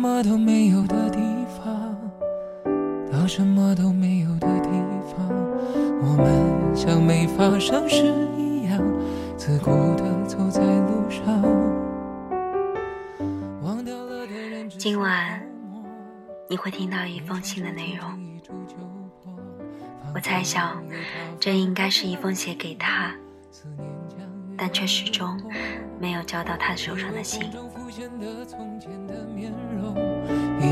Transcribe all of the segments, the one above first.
什么都没有的地方到什么都没有的地方，我们像没发生事一样，自顾地走在路上。忘掉了的人今晚你会听到一封信的内容，我猜想这应该是一封写给他，但却始终没有交到他手上的信。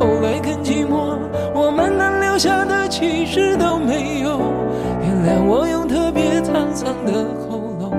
后来更寂寞，我们能留下的。其实都没有原谅我，用特别沧桑的喉咙，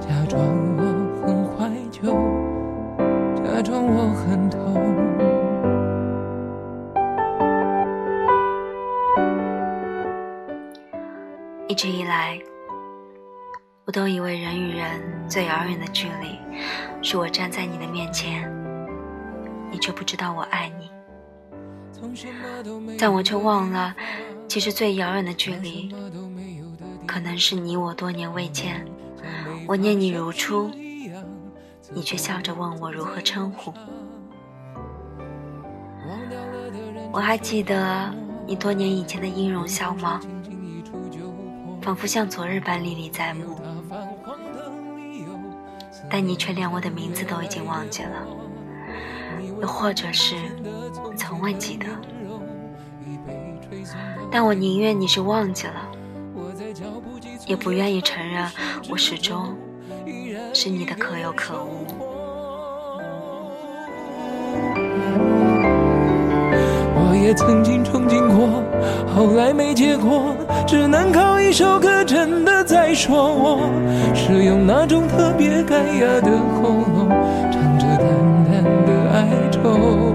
假装我很怀旧，假装我很痛。一直以来，我都以为人与人最遥远的距离，是我站在你的面前，你却不知道我爱你，但我却忘了。其实最遥远的距离，可能是你我多年未见，我念你如初，你却笑着问我如何称呼。我还记得你多年以前的音容笑貌，仿佛像昨日般历历在目，但你却连我的名字都已经忘记了，又或者是从未记得。但我宁愿你是忘记了，也不愿意承认我始终是你的可有可无。我也曾经憧憬过，后来没结果，只能靠一首歌真的在说我，是用那种特别干哑的喉咙，唱着淡淡的哀愁。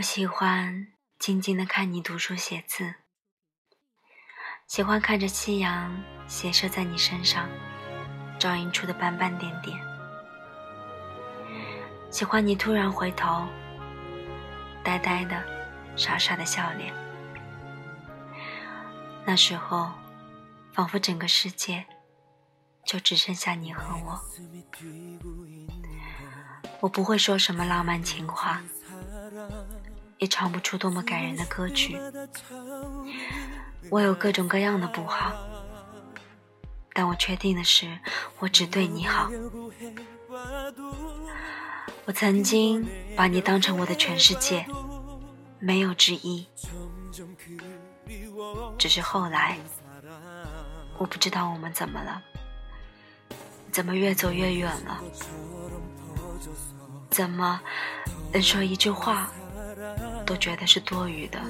我喜欢静静的看你读书写字，喜欢看着夕阳斜射在你身上，照映出的斑斑点点。喜欢你突然回头，呆呆的、傻傻的笑脸。那时候，仿佛整个世界就只剩下你和我。我不会说什么浪漫情话。也唱不出多么感人的歌曲。我有各种各样的不好，但我确定的是，我只对你好。我曾经把你当成我的全世界，没有之一。只是后来，我不知道我们怎么了，怎么越走越远了？怎么能说一句话？都觉得是多余的。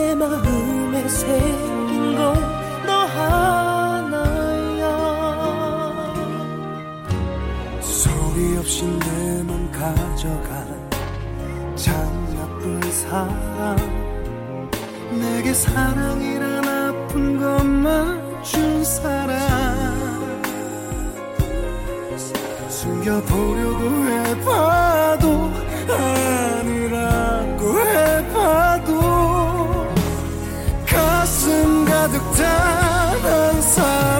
내 마음에 새긴 건 너 하나야. 소리 없이 내 맘 가져간 참 나쁜 사람. 내게 사랑이란 아픈 것만 준 사람. 숨겨보려고 해봐도 Bıktıktan sar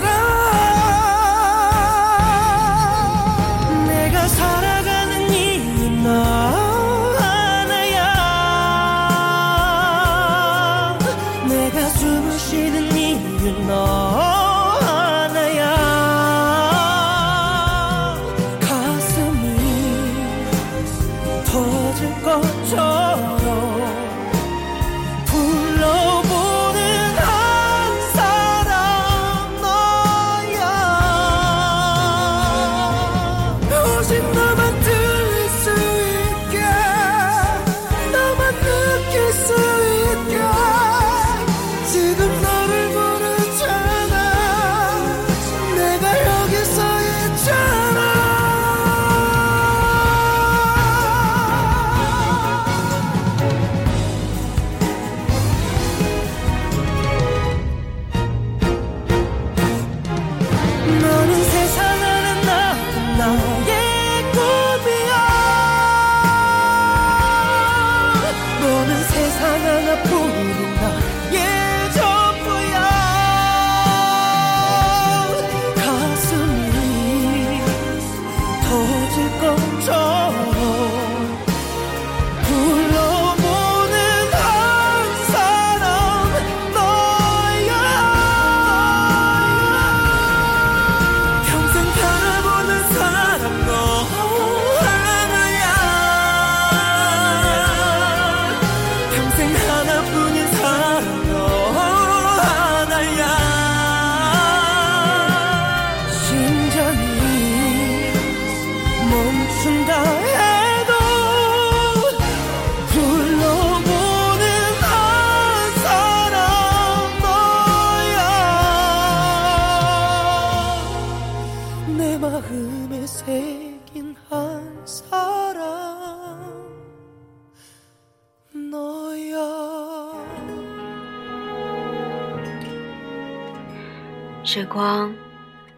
时光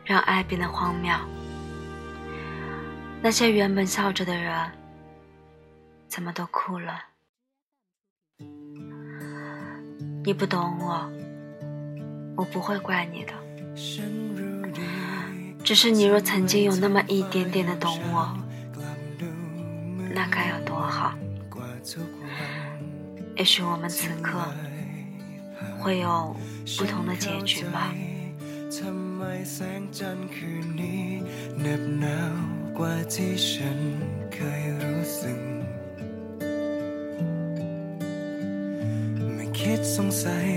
让爱变得荒谬，那些原本笑着的人，怎么都哭了？你不懂我，我不会怪你的。只是你若曾经有那么一点点的懂我，那该有多好？也许我们此刻会有不同的结局吧。 ทำไมแสงจันทร์คืนนี้เหน็บหนาวกว่าที่ฉันเคยรู้สึกไม่คิดสงสัย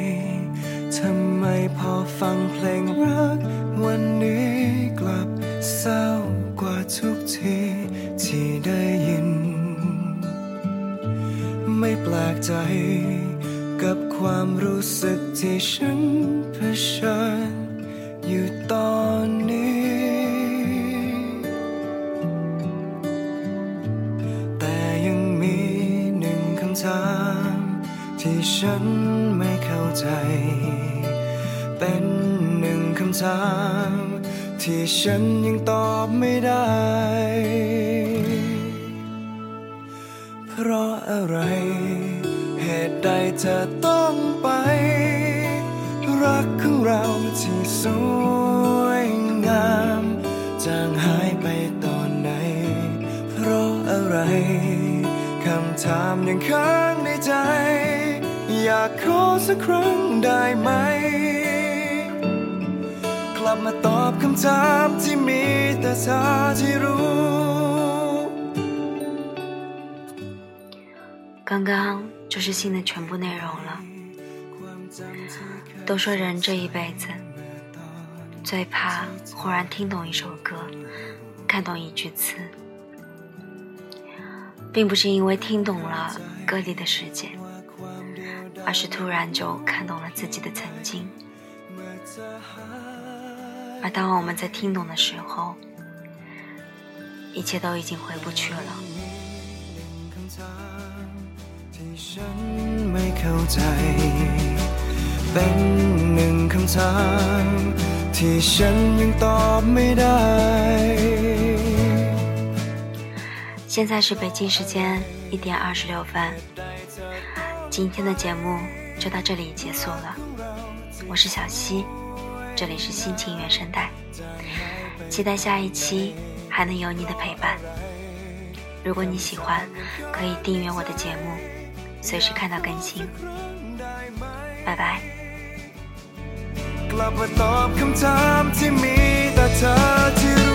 ทำไมพอฟังเพลงรัก วันนี้กลับเศร้ากว่าทุกทีที่ได้ยิน ไม่แปลกใจกับความรู้สึกที่ฉันเผชิญ อยู่ตอนนี้ แต่ยังมีหนึ่งคำถาม ที่ฉันไม่เข้าใจ เป็นหนึ่งคำถาม ที่ฉันยังตอบไม่ได้ เพราะอะไร เหตุใดเธอต้องไปรักของเราที่สวยงาม จางหายไปตอนไหน เพราะอะไร คำถามยังค้างในใจ อยากขอสักครั้งได้ไหม กลับมาตอบคำถามที่มีแต่เธอที่รู้ 刚刚就是信的全部内容了。 都说人这一辈子最怕忽然听懂一首歌，看懂一句词，并不是因为听懂了歌里的世界，而是突然就看懂了自己的曾经。而当我们在听懂的时候，一切都已经回不去了。现在是北京时间一点二十六分，今天的节目就到这里结束了。我是小溪，这里是心情原声带，期待下一期还能有你的陪伴。如果你喜欢，可以订阅我的节目，随时看到更新。拜拜。 กลับมาตอบคำถามที่มีแต่เธอที่รู้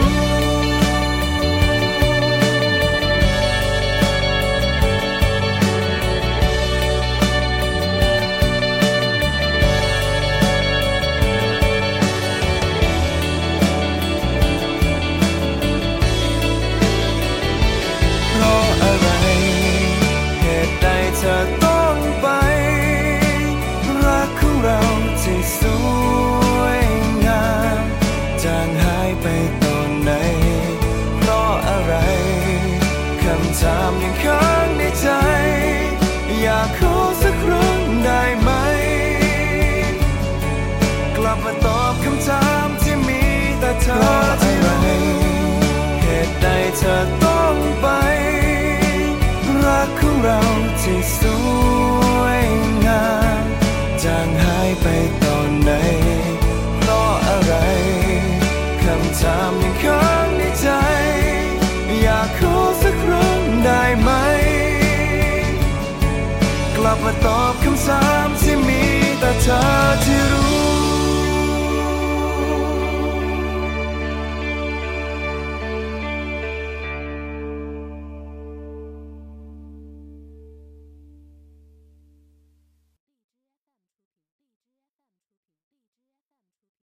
มาตอบคำถามที่มีแต่เธอที่รู้